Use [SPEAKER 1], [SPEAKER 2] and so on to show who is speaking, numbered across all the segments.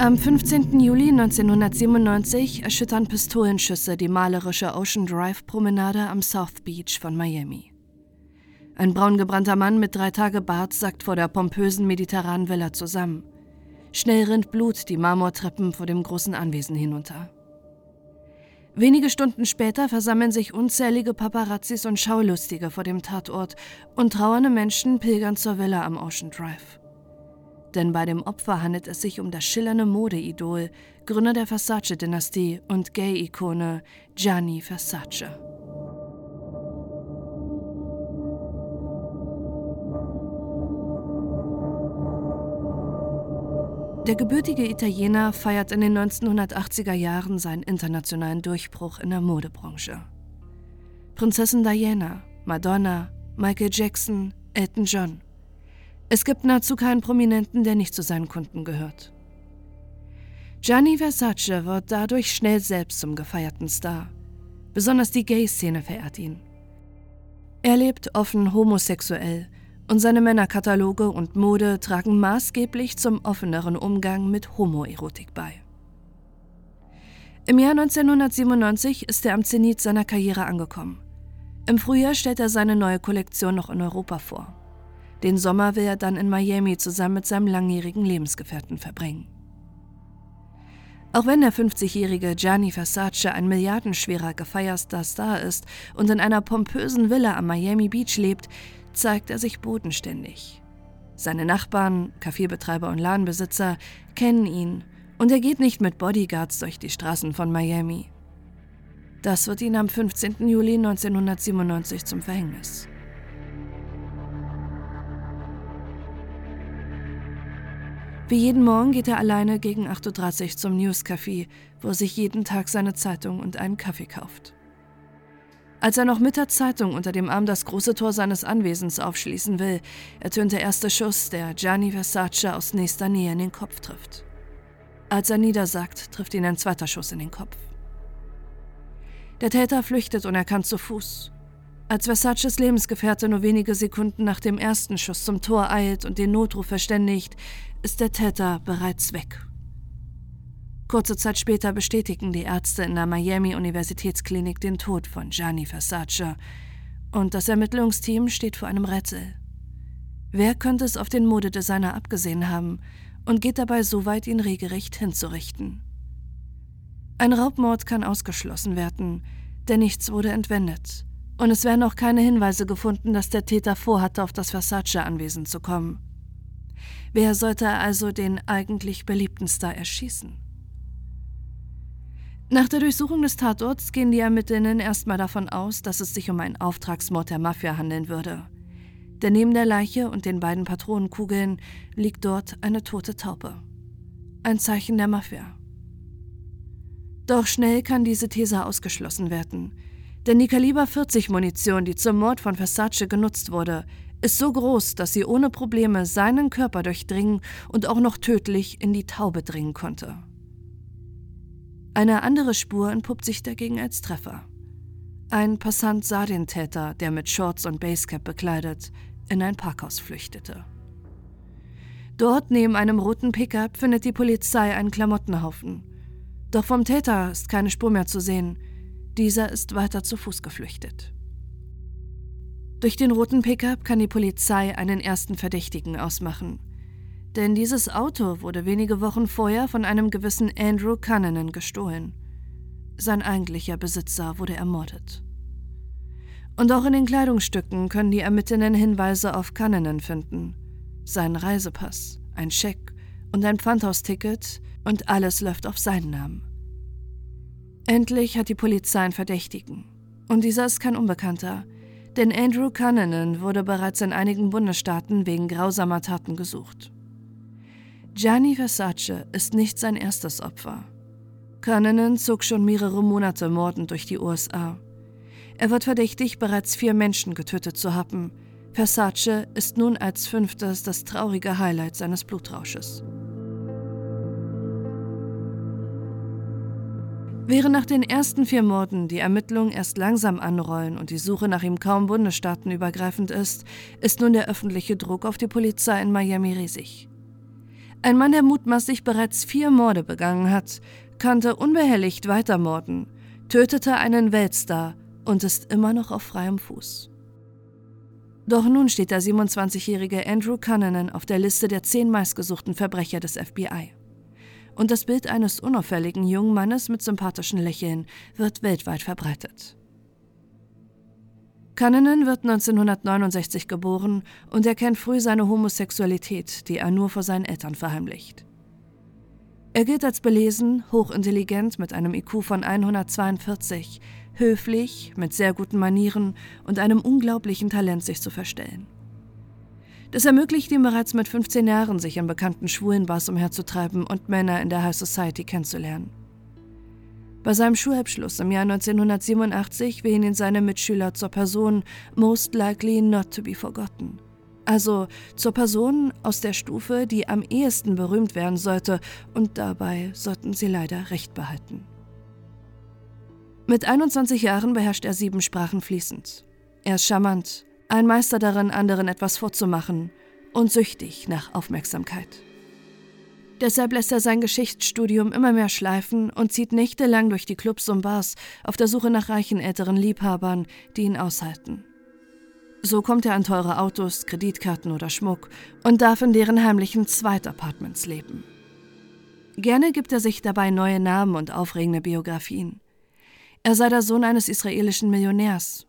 [SPEAKER 1] Am 15. Juli 1997 erschüttern Pistolenschüsse die malerische Ocean Drive Promenade am South Beach von Miami. Ein braungebrannter Mann mit drei Tage Bart sackt vor der pompösen mediterranen Villa zusammen. Schnell rinnt Blut die Marmortreppen vor dem großen Anwesen hinunter. Wenige Stunden später versammeln sich unzählige Paparazzis und Schaulustige vor dem Tatort und trauernde Menschen pilgern zur Villa am Ocean Drive. Denn bei dem Opfer handelt es sich um das schillernde Modeidol, Gründer der Versace-Dynastie und Gay-Ikone Gianni Versace. Der gebürtige Italiener feiert in den 1980er Jahren seinen internationalen Durchbruch in der Modebranche. Prinzessin Diana, Madonna, Michael Jackson, Elton John. Es gibt nahezu keinen Prominenten, der nicht zu seinen Kunden gehört. Gianni Versace wird dadurch schnell selbst zum gefeierten Star. Besonders die Gay-Szene verehrt ihn. Er lebt offen homosexuell und seine Männerkataloge und Mode tragen maßgeblich zum offeneren Umgang mit Homoerotik bei. Im Jahr 1997 ist er am Zenit seiner Karriere angekommen. Im Frühjahr stellt er seine neue Kollektion noch in Europa vor. Den Sommer will er dann in Miami zusammen mit seinem langjährigen Lebensgefährten verbringen. Auch wenn der 50-jährige Gianni Versace ein milliardenschwerer gefeierter Star ist und in einer pompösen Villa am Miami Beach lebt, zeigt er sich bodenständig. Seine Nachbarn, Kaffeebetreiber und Ladenbesitzer kennen ihn und er geht nicht mit Bodyguards durch die Straßen von Miami. Das wird ihn am 15. Juli 1997 zum Verhängnis. Wie jeden Morgen geht er alleine gegen 8.30 Uhr zum Newscafé, wo er sich jeden Tag seine Zeitung und einen Kaffee kauft. Als er noch mit der Zeitung unter dem Arm das große Tor seines Anwesens aufschließen will, ertönt der erste Schuss, der Gianni Versace aus nächster Nähe in den Kopf trifft. Als er niedersackt, trifft ihn ein zweiter Schuss in den Kopf. Der Täter flüchtet unerkannt zu Fuß. Als Versaces Lebensgefährte nur wenige Sekunden nach dem ersten Schuss zum Tor eilt und den Notruf verständigt, ist der Täter bereits weg. Kurze Zeit später bestätigen die Ärzte in der Miami Universitätsklinik den Tod von Gianni Versace und das Ermittlungsteam steht vor einem Rätsel. Wer könnte es auf den Modedesigner abgesehen haben und geht dabei so weit, ihn regelrecht hinzurichten? Ein Raubmord kann ausgeschlossen werden, denn nichts wurde entwendet. Und es werden auch keine Hinweise gefunden, dass der Täter vorhatte, auf das Versace-Anwesen zu kommen. Wer sollte also den eigentlich beliebten Star erschießen? Nach der Durchsuchung des Tatorts gehen die Ermittlerinnen erstmal davon aus, dass es sich um einen Auftragsmord der Mafia handeln würde. Denn neben der Leiche und den beiden Patronenkugeln liegt dort eine tote Taupe. Ein Zeichen der Mafia. Doch schnell kann diese These ausgeschlossen werden. Denn die Kaliber 40 Munition, die zum Mord von Versace genutzt wurde, ist so groß, dass sie ohne Probleme seinen Körper durchdringen und auch noch tödlich in die Taube dringen konnte. Eine andere Spur entpuppt sich dagegen als Treffer. Ein Passant sah den Täter, der mit Shorts und Basecap bekleidet, in ein Parkhaus flüchtete. Dort, neben einem roten Pickup, findet die Polizei einen Klamottenhaufen. Doch vom Täter ist keine Spur mehr zu sehen. Dieser ist weiter zu Fuß geflüchtet. Durch den roten Pickup kann die Polizei einen ersten Verdächtigen ausmachen. Denn dieses Auto wurde wenige Wochen vorher von einem gewissen Andrew Cunnanan gestohlen. Sein eigentlicher Besitzer wurde ermordet. Und auch in den Kleidungsstücken können die Ermittlerinnen Hinweise auf Cunnanan finden. Sein Reisepass, ein Scheck und ein Pfandhausticket und alles läuft auf seinen Namen. Endlich hat die Polizei einen Verdächtigen. Und dieser ist kein Unbekannter, denn Andrew Cunnanan wurde bereits in einigen Bundesstaaten wegen grausamer Taten gesucht. Gianni Versace ist nicht sein erstes Opfer. Cunnanan zog schon mehrere Monate mordend durch die USA. Er wird verdächtig, bereits vier Menschen getötet zu haben. Versace ist nun als fünftes das traurige Highlight seines Blutrausches. Während nach den ersten vier Morden die Ermittlungen erst langsam anrollen und die Suche nach ihm kaum bundesstaatenübergreifend ist, ist nun der öffentliche Druck auf die Polizei in Miami riesig. Ein Mann, der mutmaßlich bereits vier Morde begangen hat, konnte unbehelligt weitermorden, tötete einen Weltstar und ist immer noch auf freiem Fuß. Doch nun steht der 27-jährige Andrew Cunnanan auf der Liste der zehn meistgesuchten Verbrecher des FBI. Und das Bild eines unauffälligen jungen Mannes mit sympathischen Lächeln wird weltweit verbreitet. Cunnanan wird 1969 geboren und erkennt früh seine Homosexualität, die er nur vor seinen Eltern verheimlicht. Er gilt als belesen, hochintelligent mit einem IQ von 142, höflich, mit sehr guten Manieren und einem unglaublichen Talent, sich zu verstellen. Das ermöglicht ihm bereits mit 15 Jahren, sich in bekannten Schwulenbars umherzutreiben und Männer in der High Society kennenzulernen. Bei seinem Schulabschluss im Jahr 1987 wählen ihn seine Mitschüler zur Person most likely not to be forgotten. Also zur Person aus der Stufe, die am ehesten berühmt werden sollte, und dabei sollten sie leider recht behalten. Mit 21 Jahren beherrscht er sieben Sprachen fließend. Er ist charmant, ein Meister darin, anderen etwas vorzumachen und süchtig nach Aufmerksamkeit. Deshalb lässt er sein Geschichtsstudium immer mehr schleifen und zieht nächtelang durch die Clubs und Bars auf der Suche nach reichen älteren Liebhabern, die ihn aushalten. So kommt er an teure Autos, Kreditkarten oder Schmuck und darf in deren heimlichen Zweitapartments leben. Gerne gibt er sich dabei neue Namen und aufregende Biografien. Er sei der Sohn eines israelischen Millionärs.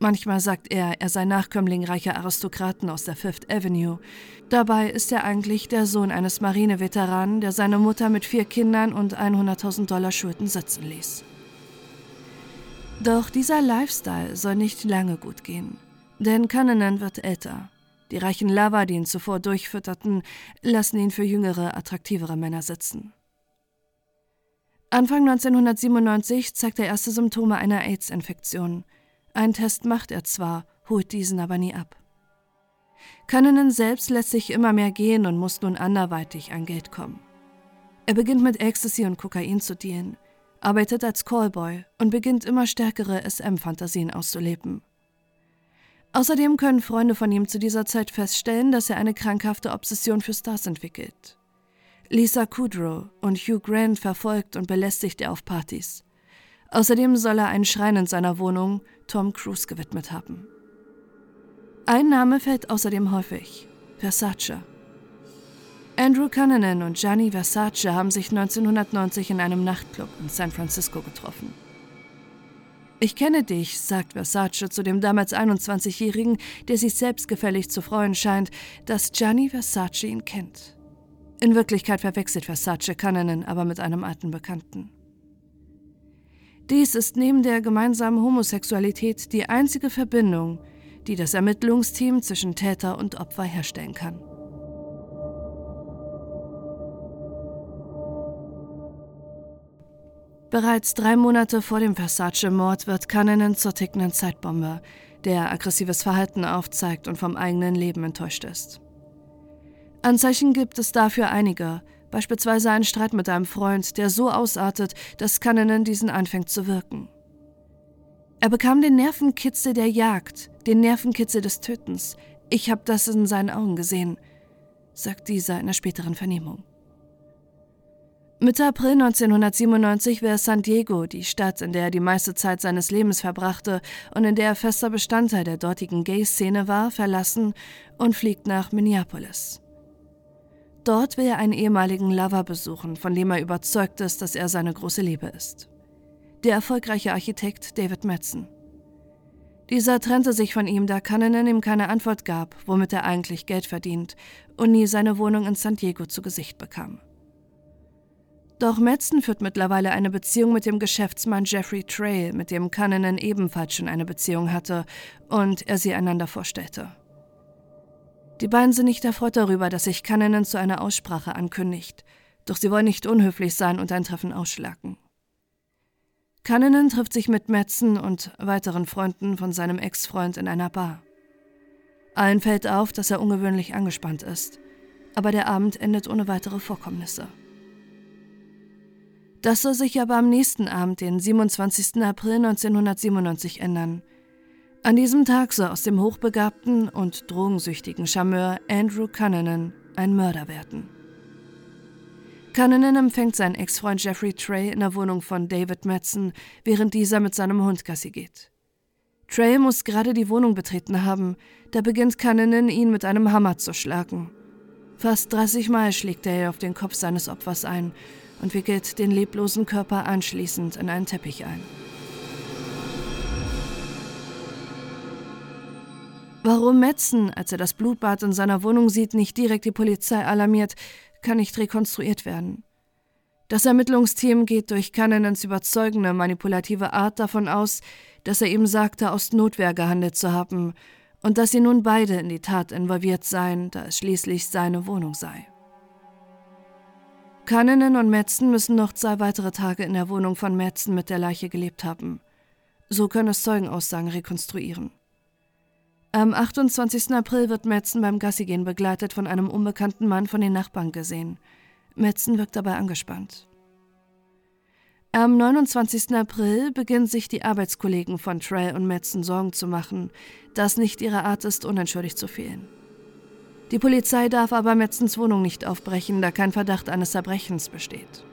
[SPEAKER 1] Manchmal sagt er, er sei Nachkömmling reicher Aristokraten aus der Fifth Avenue. Dabei ist er eigentlich der Sohn eines Marineveteranen, der seine Mutter mit vier Kindern und 100.000 Dollar Schulden sitzen ließ. Doch dieser Lifestyle soll nicht lange gut gehen, denn Cunnanan wird älter. Die reichen Lava, die ihn zuvor durchfütterten, lassen ihn für jüngere, attraktivere Männer sitzen. Anfang 1997 zeigt er erste Symptome einer AIDS-Infektion. Einen Test macht er zwar, holt diesen aber nie ab. Cannonen selbst lässt sich immer mehr gehen und muss nun anderweitig an Geld kommen. Er beginnt mit Ecstasy und Kokain zu dealen, arbeitet als Callboy und beginnt immer stärkere SM-Fantasien auszuleben. Außerdem können Freunde von ihm zu dieser Zeit feststellen, dass er eine krankhafte Obsession für Stars entwickelt. Lisa Kudrow und Hugh Grant verfolgt und belästigt er auf Partys. Außerdem soll er einen Schrein in seiner Wohnung Tom Cruise gewidmet haben. Ein Name fällt außerdem häufig: Versace. Andrew Cunnanan und Gianni Versace haben sich 1990 in einem Nachtclub in San Francisco getroffen. Ich kenne dich, sagt Versace zu dem damals 21-Jährigen, der sich selbstgefällig zu freuen scheint, dass Gianni Versace ihn kennt. In Wirklichkeit verwechselt Versace Cannonen aber mit einem alten Bekannten. Dies ist neben der gemeinsamen Homosexualität die einzige Verbindung, die das Ermittlungsteam zwischen Täter und Opfer herstellen kann. Bereits drei Monate vor dem Versace-Mord wird Cannonen zur tickenden Zeitbombe, der aggressives Verhalten aufzeigt und vom eigenen Leben enttäuscht ist. Anzeichen gibt es dafür einige, beispielsweise einen Streit mit einem Freund, der so ausartet, dass Cannonen diesen anfängt zu wirken. Er bekam den Nervenkitzel der Jagd, den Nervenkitzel des Tötens. Ich habe das in seinen Augen gesehen, sagt dieser in einer späteren Vernehmung. Mitte April 1997 will er San Diego, die Stadt, in der er die meiste Zeit seines Lebens verbrachte und in der er fester Bestandteil der dortigen Gay-Szene war, verlassen und fliegt nach Minneapolis. Dort will er einen ehemaligen Lover besuchen, von dem er überzeugt ist, dass er seine große Liebe ist. Der erfolgreiche Architekt David Madsen. Dieser trennte sich von ihm, da Cannon ihm keine Antwort gab, womit er eigentlich Geld verdient und nie seine Wohnung in San Diego zu Gesicht bekam. Doch Madsen führt mittlerweile eine Beziehung mit dem Geschäftsmann Jeffrey Trail, mit dem Cannon ebenfalls schon eine Beziehung hatte und er sie einander vorstellte. Die beiden sind nicht erfreut darüber, dass sich Cannonen zu einer Aussprache ankündigt, doch sie wollen nicht unhöflich sein und ein Treffen ausschlagen. Cannonen trifft sich mit Metzen und weiteren Freunden von seinem Ex-Freund in einer Bar. Allen fällt auf, dass er ungewöhnlich angespannt ist, aber der Abend endet ohne weitere Vorkommnisse. Das soll sich aber am nächsten Abend, den 27. April 1997, ändern – an diesem Tag soll aus dem hochbegabten und drogensüchtigen Charmeur Andrew Cunnanan ein Mörder werden. Cannonen empfängt seinen Ex-Freund Jeffrey Trey in der Wohnung von David Madsen, während dieser mit seinem Hund Gassi geht. Trey muss gerade die Wohnung betreten haben, da beginnt Cannonen ihn mit einem Hammer zu schlagen. Fast 30 Mal schlägt er auf den Kopf seines Opfers ein und wickelt den leblosen Körper anschließend in einen Teppich ein. Warum Metzen, als er das Blutbad in seiner Wohnung sieht, nicht direkt die Polizei alarmiert, kann nicht rekonstruiert werden. Das Ermittlungsteam geht durch Cannonans überzeugende, manipulative Art davon aus, dass er ihm sagte, aus Notwehr gehandelt zu haben und dass sie nun beide in die Tat involviert seien, da es schließlich seine Wohnung sei. Cannonen und Metzen müssen noch zwei weitere Tage in der Wohnung von Metzen mit der Leiche gelebt haben. So können es Zeugenaussagen rekonstruieren. Am 28. April wird Metzen beim Gassigehen begleitet von einem unbekannten Mann von den Nachbarn gesehen. Metzen wirkt dabei angespannt. Am 29. April beginnen sich die Arbeitskollegen von Trey und Metzen Sorgen zu machen, dass nicht ihre Art ist, unentschuldigt zu fehlen. Die Polizei darf aber Metzens Wohnung nicht aufbrechen, da kein Verdacht eines Verbrechens besteht.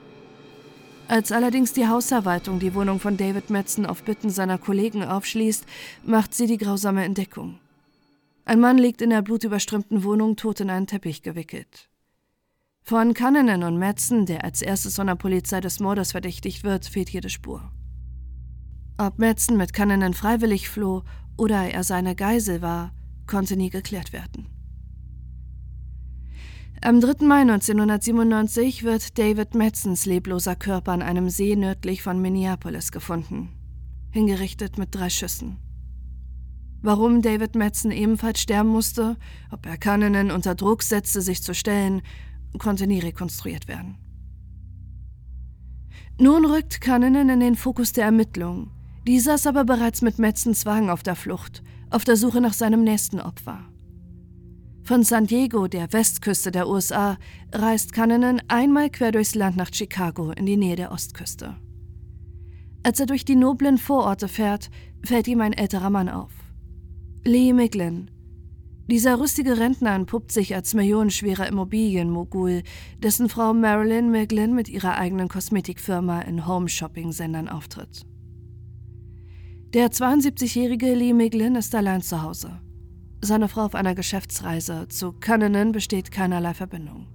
[SPEAKER 1] Als allerdings die Hausverwaltung die Wohnung von David Metzen auf Bitten seiner Kollegen aufschließt, macht sie die grausame Entdeckung. Ein Mann liegt in der blutüberströmten Wohnung tot in einen Teppich gewickelt. Von Cannonen und Metzen, der als erstes von der Polizei des Mordes verdächtigt wird, fehlt jede Spur. Ob Metzen mit Cannonen freiwillig floh oder er seine Geisel war, konnte nie geklärt werden. Am 3. Mai 1997 wird David Metzens lebloser Körper an einem See nördlich von Minneapolis gefunden, hingerichtet mit drei Schüssen. Warum David Metzen ebenfalls sterben musste, ob er Cannonen unter Druck setzte, sich zu stellen, konnte nie rekonstruiert werden. Nun rückt Cannonen in den Fokus der Ermittlungen. Dieser ist aber bereits mit Metzens Wagen auf der Flucht, auf der Suche nach seinem nächsten Opfer. Von San Diego, der Westküste der USA, reist Cannonen einmal quer durchs Land nach Chicago in die Nähe der Ostküste. Als er durch die noblen Vororte fährt, fällt ihm ein älterer Mann auf. Lee Miglin. Dieser rüstige Rentner entpuppt sich als millionenschwerer Immobilienmogul, dessen Frau Marilyn Miglin mit ihrer eigenen Kosmetikfirma in Home-Shopping-Sendern auftritt. Der 72-jährige Lee Miglin ist allein zu Hause. Seine Frau auf einer Geschäftsreise. Zu Cannonen besteht keinerlei Verbindung.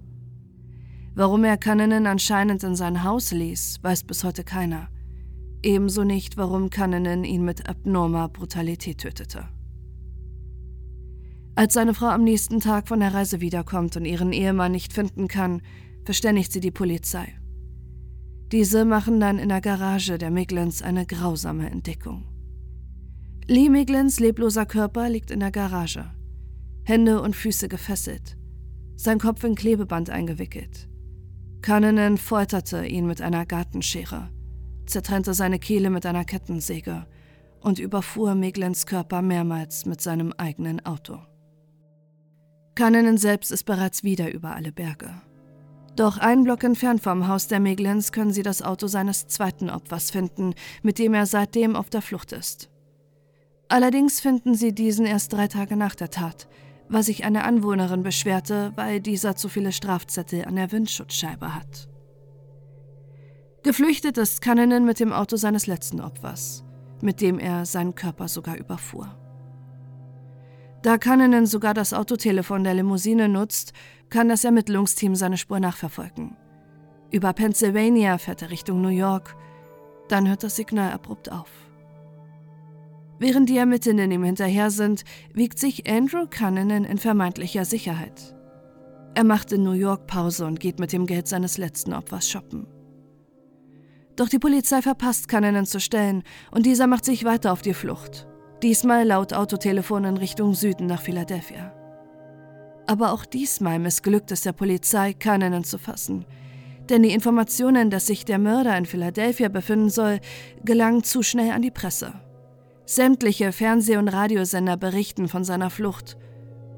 [SPEAKER 1] Warum er Cannonen anscheinend in sein Haus ließ, weiß bis heute keiner. Ebenso nicht, warum Cannonen ihn mit abnormer Brutalität tötete. Als seine Frau am nächsten Tag von der Reise wiederkommt und ihren Ehemann nicht finden kann, verständigt sie die Polizei. Diese machen dann in der Garage der Miglins eine grausame Entdeckung. Lee Miglins lebloser Körper liegt in der Garage. Hände und Füße gefesselt. Sein Kopf in Klebeband eingewickelt. Cannonen folterte ihn mit einer Gartenschere, zertrennte seine Kehle mit einer Kettensäge und überfuhr Miglins Körper mehrmals mit seinem eigenen Auto. Cannonen selbst ist bereits wieder über alle Berge. Doch einen Block entfernt vom Haus der Meglins können sie das Auto seines zweiten Opfers finden, mit dem er seitdem auf der Flucht ist. Allerdings finden sie diesen erst drei Tage nach der Tat, weil sich eine Anwohnerin beschwerte, weil dieser zu viele Strafzettel an der Windschutzscheibe hat. Geflüchtet ist Cannonen mit dem Auto seines letzten Opfers, mit dem er seinen Körper sogar überfuhr. Da Cannonen sogar das Autotelefon der Limousine nutzt, kann das Ermittlungsteam seine Spur nachverfolgen. Über Pennsylvania fährt er Richtung New York, dann hört das Signal abrupt auf. Während die Ermittlenden ihm hinterher sind, wiegt sich Andrew Cannonen in vermeintlicher Sicherheit. Er macht in New York Pause und geht mit dem Geld seines letzten Opfers shoppen. Doch die Polizei verpasst Cannonen zu stellen und dieser macht sich weiter auf die Flucht. Diesmal laut Autotelefon in Richtung Süden nach Philadelphia. Aber auch diesmal missglückt es der Polizei, keinen zu fassen. Denn die Informationen, dass sich der Mörder in Philadelphia befinden soll, gelangen zu schnell an die Presse. Sämtliche Fernseh- und Radiosender berichten von seiner Flucht,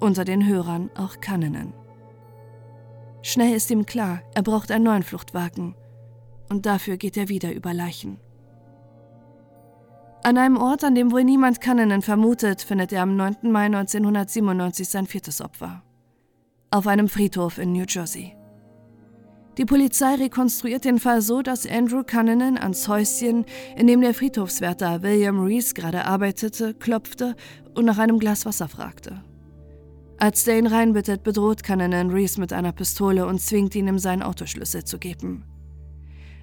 [SPEAKER 1] unter den Hörern auch Cannonen. Schnell ist ihm klar, er braucht einen neuen Fluchtwagen. Und dafür geht er wieder über Leichen. An einem Ort, an dem wohl niemand Cannonen vermutet, findet er am 9. Mai 1997 sein viertes Opfer. Auf einem Friedhof in New Jersey. Die Polizei rekonstruiert den Fall so, dass Andrew Cunnanan ans Häuschen, in dem der Friedhofswärter William Reese gerade arbeitete, klopfte und nach einem Glas Wasser fragte. Als der ihn reinbittet, bedroht Cunnanan Reese mit einer Pistole und zwingt ihn, ihm seinen Autoschlüssel zu geben.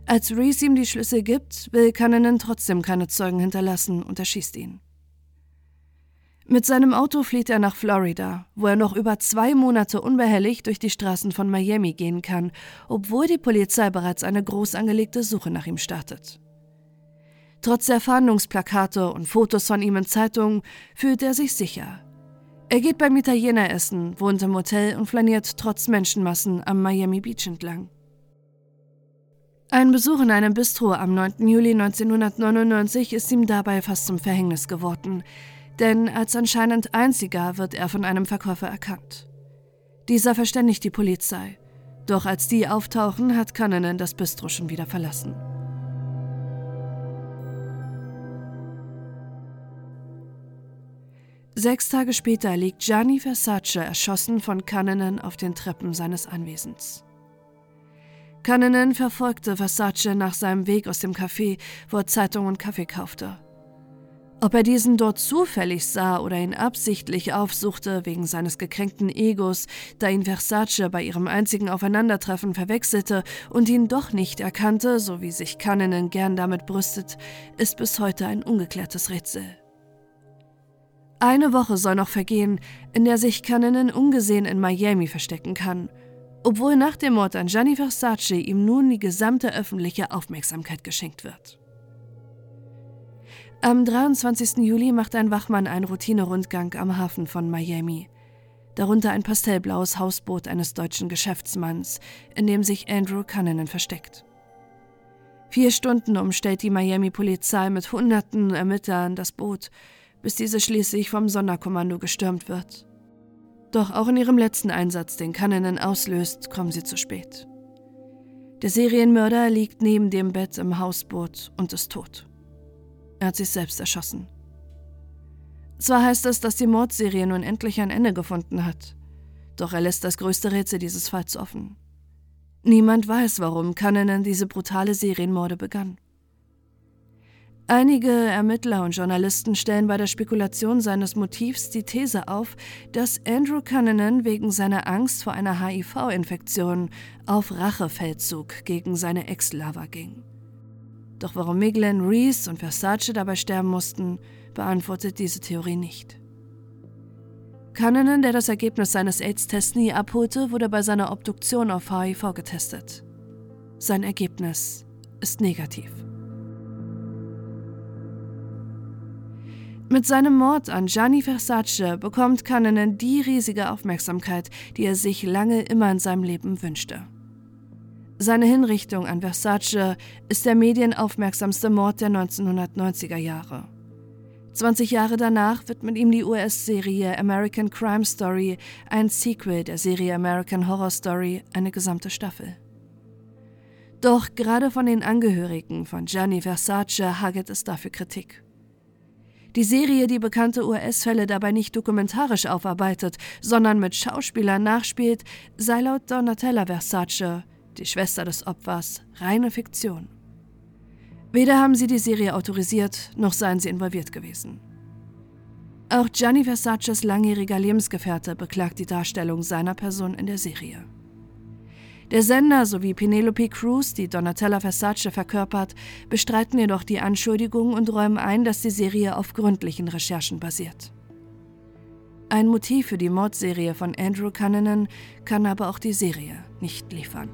[SPEAKER 1] Als Reese ihm die Schlüssel gibt, will Cunnanan trotzdem keine Zeugen hinterlassen und erschießt ihn. Mit seinem Auto flieht er nach Florida, wo er noch über zwei Monate unbehelligt durch die Straßen von Miami gehen kann, obwohl die Polizei bereits eine groß angelegte Suche nach ihm startet. Trotz der Fahndungsplakate und Fotos von ihm in Zeitungen fühlt er sich sicher. Er geht beim Italiener essen, wohnt im Hotel und flaniert trotz Menschenmassen am Miami Beach entlang. Ein Besuch in einem Bistro am 9. Juli 1999 ist ihm dabei fast zum Verhängnis geworden denn als anscheinend einziger wird er von einem Verkäufer erkannt. Dieser verständigt die Polizei, doch als die auftauchen, hat Cunnanan das Bistro schon wieder verlassen. Sechs Tage später liegt Gianni Versace erschossen von Cunnanan auf den Treppen seines Anwesens. Cunnanan verfolgte Versace nach seinem Weg aus dem Café, wo er Zeitung und Kaffee kaufte. Ob er diesen dort zufällig sah oder ihn absichtlich aufsuchte wegen seines gekränkten Egos, da ihn Versace bei ihrem einzigen Aufeinandertreffen verwechselte und ihn doch nicht erkannte, so wie sich Canninen gern damit brüstet, ist bis heute ein ungeklärtes Rätsel. Eine Woche soll noch vergehen, in der sich Canninen ungesehen in Miami verstecken kann, obwohl nach dem Mord an Gianni Versace ihm nun die gesamte öffentliche Aufmerksamkeit geschenkt wird. Am 23. Juli macht ein Wachmann einen Routinerundgang am Hafen von Miami. Darunter ein pastellblaues Hausboot eines deutschen Geschäftsmanns, in dem sich Andrew Cunnanan versteckt. Vier Stunden umstellt die Miami-Polizei mit hunderten Ermittlern das Boot, bis diese schließlich vom Sonderkommando gestürmt wird. Doch auch in ihrem letzten Einsatz, den Cunnanan auslöst, kommen sie zu spät. Der Serienmörder liegt neben dem Bett im Hausboot und ist tot. Er hat sich selbst erschossen. Zwar heißt es, dass die Mordserie nun endlich ein Ende gefunden hat, doch er lässt das größte Rätsel dieses Falls offen. Niemand weiß, warum Cannon diese brutale Serienmorde begann. Einige Ermittler und Journalisten stellen bei der Spekulation seines Motivs die These auf, dass Andrew Cannon wegen seiner Angst vor einer HIV-Infektion auf Rachefeldzug gegen seine Ex-Lover ging. Doch warum Miglen, Reese und Versace dabei sterben mussten, beantwortet diese Theorie nicht. Cannonen, der das Ergebnis seines AIDS-Tests nie abholte, wurde bei seiner Obduktion auf HIV getestet. Sein Ergebnis ist negativ. Mit seinem Mord an Gianni Versace bekommt Cannonen die riesige Aufmerksamkeit, die er sich lange immer in seinem Leben wünschte. Seine Hinrichtung an Versace ist der medienaufmerksamste Mord der 1990er Jahre. 20 Jahre danach widmet ihm die US-Serie American Crime Story, ein Sequel der Serie American Horror Story, eine gesamte Staffel. Doch gerade von den Angehörigen von Gianni Versace hagelt es dafür Kritik. Die Serie, die bekannte US-Fälle dabei nicht dokumentarisch aufarbeitet, sondern mit Schauspielern nachspielt, sei laut Donatella Versace die Schwester des Opfers, reine Fiktion. Weder haben sie die Serie autorisiert, noch seien sie involviert gewesen. Auch Gianni Versaces langjähriger Lebensgefährte beklagt die Darstellung seiner Person in der Serie. Der Sender sowie Penelope Cruz, die Donatella Versace verkörpert, bestreiten jedoch die Anschuldigungen und räumen ein, dass die Serie auf gründlichen Recherchen basiert. Ein Motiv für die Mordserie von Andrew Cunnanan kann aber auch die Serie nicht liefern.